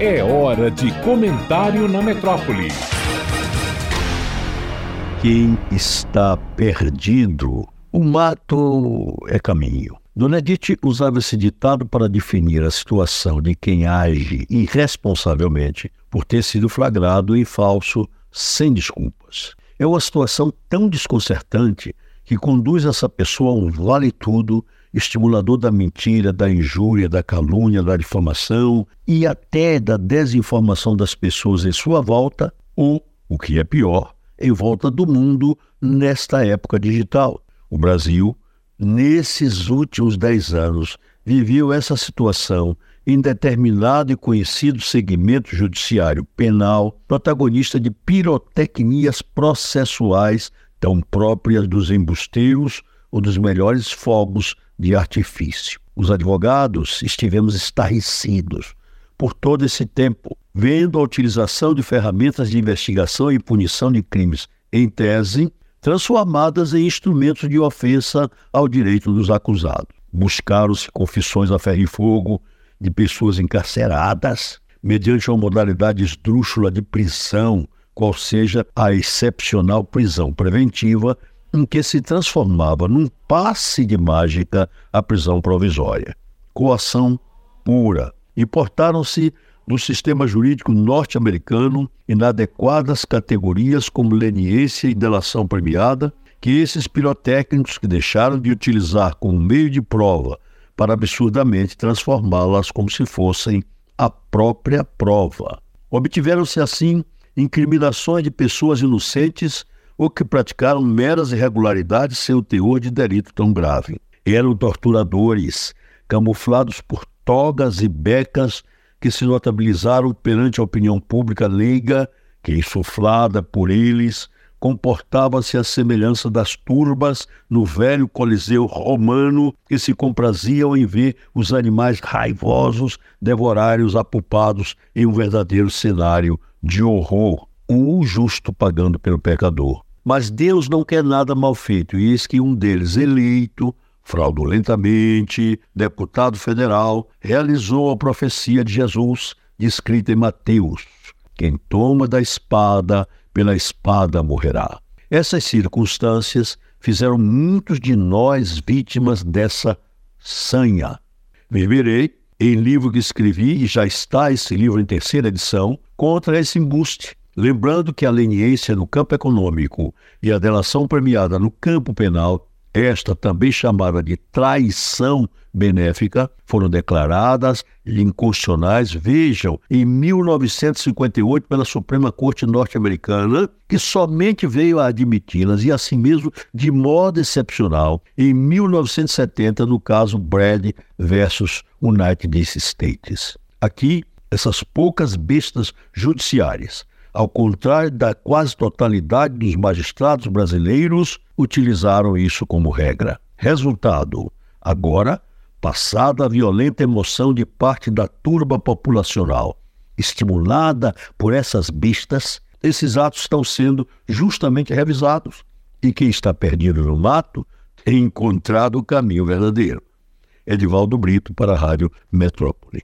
É hora de comentário na metrópole. Quem está perdido, o mato é caminho. Dona Edith usava esse ditado para definir a situação de quem age irresponsavelmente por ter sido flagrado em falso sem desculpas. É uma situação tão desconcertante que conduz essa pessoa a um vale-tudo, estimulador da mentira, da injúria, da calúnia, da difamação e até da desinformação das pessoas em sua volta, ou, o que é pior, em volta do mundo nesta época digital. O Brasil, nesses últimos dez anos, viveu essa situação em determinado e conhecido segmento judiciário penal, protagonista de pirotecnias processuais tão próprias dos embusteiros ou dos melhores fogos de artifício. Os advogados estivemos estarrecidos por todo esse tempo, vendo a utilização de ferramentas de investigação e punição de crimes, em tese, transformadas em instrumentos de ofensa ao direito dos acusados. Buscaram-se confissões a ferro e fogo de pessoas encarceradas, mediante uma modalidade esdrúxula de prisão qual seja a excepcional prisão preventiva em que se transformava num passe de mágica a prisão provisória. Coação pura. Importaram-se do sistema jurídico norte-americano inadequadas categorias como leniência e delação premiada, que esses pirotécnicos que deixaram de utilizar como meio de prova para absurdamente transformá-las como se fossem a própria prova. Obtiveram-se assim incriminações de pessoas inocentes ou que praticaram meras irregularidades sem o teor de delito tão grave. Eram torturadores, camuflados por togas e becas que se notabilizaram perante a opinião pública leiga, que, insuflada por eles, comportava-se à semelhança das turbas no velho coliseu romano que se compraziam em ver os animais raivosos devorarem os apupados em um verdadeiro cenário de horror, o justo pagando pelo pecador. Mas Deus não quer nada mal feito, e eis que um deles, eleito, fraudulentamente, deputado federal, realizou a profecia de Jesus, descrita em Mateus: Quem toma da espada, pela espada morrerá. Essas circunstâncias fizeram muitos de nós vítimas dessa sanha. Verberei em livro que escrevi, e já está esse livro em terceira edição, contra esse embuste. Lembrando que a leniência no campo econômico e a delação premiada no campo penal esta também chamada de traição benéfica, foram declaradas inconstitucionais, vejam, em 1958 pela Suprema Corte Norte-Americana, que somente veio a admiti-las, e assim mesmo de modo excepcional, em 1970, no caso Brad versus United States. Aqui, essas poucas bestas judiciárias ao contrário da quase totalidade dos magistrados brasileiros, utilizaram isso como regra. Resultado: agora, passada a violenta emoção de parte da turba populacional, estimulada por essas bistas, esses atos estão sendo justamente revisados. E quem está perdido no mato tem encontrado o caminho verdadeiro. Edivaldo Brito para a Rádio Metrópole.